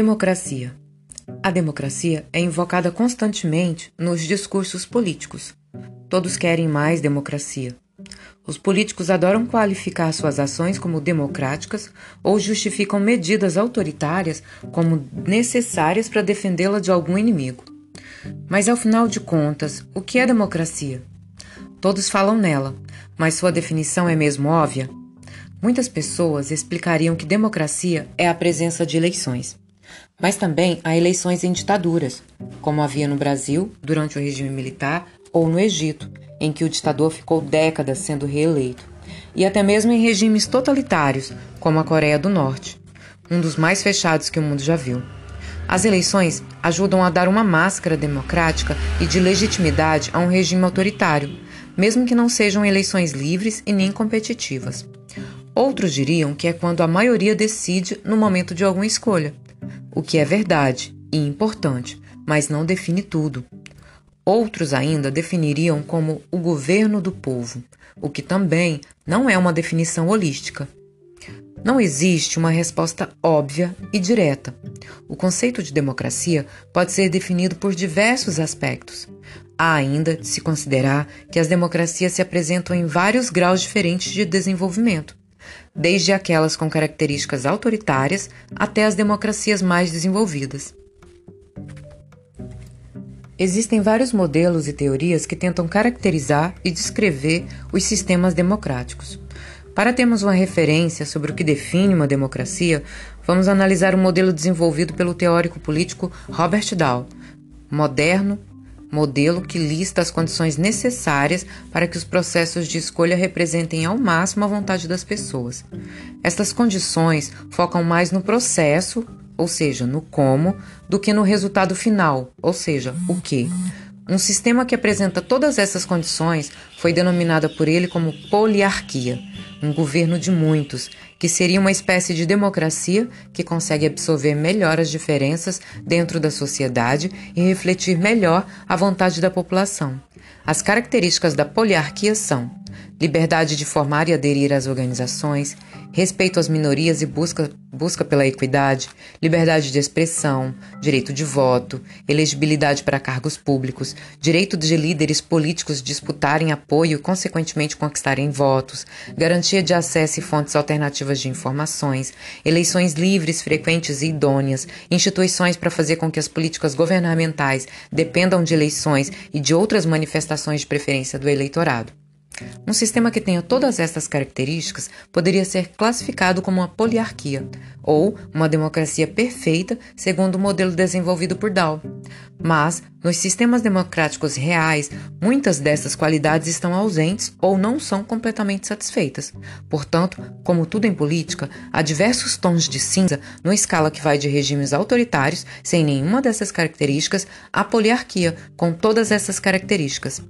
Democracia. A democracia é invocada constantemente nos discursos políticos. Todos querem mais democracia. Os políticos adoram qualificar suas ações como democráticas ou justificam medidas autoritárias como necessárias para defendê-la de algum inimigo. Mas, ao final de contas, o que é democracia? Todos falam nela, mas sua definição é mesmo óbvia? Muitas pessoas explicariam que democracia é a presença de eleições. Mas também há eleições em ditaduras, como havia no Brasil durante o regime militar ou no Egito, em que o ditador ficou décadas sendo reeleito, e até mesmo em regimes totalitários, como a Coreia do Norte, um dos mais fechados que o mundo já viu. As eleições ajudam a dar uma máscara democrática e de legitimidade a um regime autoritário, mesmo que não sejam eleições livres e nem competitivas. Outros diriam que é quando a maioria decide no momento de alguma escolha, o que é verdade e importante, mas não define tudo. Outros ainda definiriam como o governo do povo, o que também não é uma definição holística. Não existe uma resposta óbvia e direta. O conceito de democracia pode ser definido por diversos aspectos. Há ainda de se considerar que as democracias se apresentam em vários graus diferentes de desenvolvimento desde aquelas com características autoritárias até as democracias mais desenvolvidas. Existem vários modelos e teorias que tentam caracterizar e descrever os sistemas democráticos. Para termos uma referência sobre o que define uma democracia, vamos analisar o modelo desenvolvido pelo teórico político Robert Dahl, moderno modelo que lista as condições necessárias para que os processos de escolha representem ao máximo a vontade das pessoas. Estas condições focam mais no processo, ou seja, no como, do que no resultado final, ou seja, o que. Um sistema que apresenta todas essas condições foi denominado por ele como poliarquia, um governo de muitos, que seria uma espécie de democracia que consegue absorver melhor as diferenças dentro da sociedade e refletir melhor a vontade da população. As características da poliarquia são liberdade de formar e aderir às organizações, respeito às minorias e busca, busca pela equidade, liberdade de expressão, direito de voto, elegibilidade para cargos públicos, direito de líderes políticos disputarem apoio e, consequentemente, conquistarem votos, garantia de acesso e fontes alternativas de informações, eleições livres, frequentes e idôneas, instituições para fazer com que as políticas governamentais dependam de eleições e de outras manifestações de preferência do eleitorado. Um sistema que tenha todas estas características poderia ser classificado como uma poliarquia, ou uma democracia perfeita, segundo o modelo desenvolvido por Dow. Mas, nos sistemas democráticos reais, muitas dessas qualidades estão ausentes ou não são completamente satisfeitas. Portanto, como tudo em política, há diversos tons de cinza numa escala que vai de regimes autoritários, sem nenhuma dessas características, à poliarquia, com todas essas características.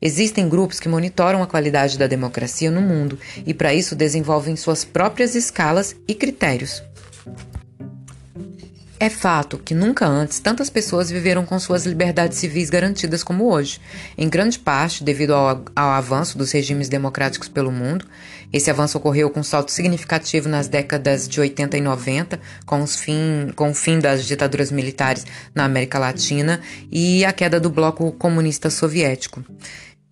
Existem grupos que monitoram a qualidade da democracia no mundo e, para isso, desenvolvem suas próprias escalas e critérios. É fato que nunca antes tantas pessoas viveram com suas liberdades civis garantidas como hoje, em grande parte devido ao, ao, avanço dos regimes democráticos pelo mundo. Esse avanço ocorreu com um salto significativo nas décadas de 80 e 90, com, os fim, com o fim das ditaduras militares na América Latina e a queda do bloco comunista soviético.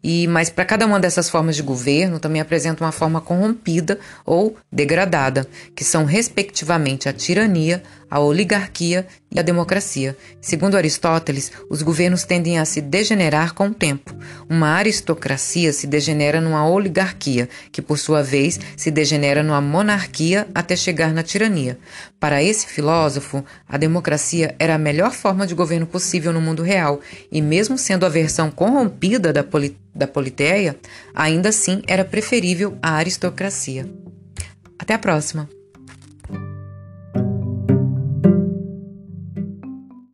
E mas para cada uma dessas formas de governo também apresenta uma forma corrompida ou degradada, que são respectivamente a tirania, a oligarquia e a democracia. Segundo Aristóteles, os governos tendem a se degenerar com o tempo. Uma aristocracia se degenera numa oligarquia, que por sua vez se degenera numa monarquia até chegar na tirania. Para esse filósofo, a democracia era a melhor forma de governo possível no mundo real, e mesmo sendo a versão corrompida da, poli da politeia, ainda assim era preferível à aristocracia. Até a próxima!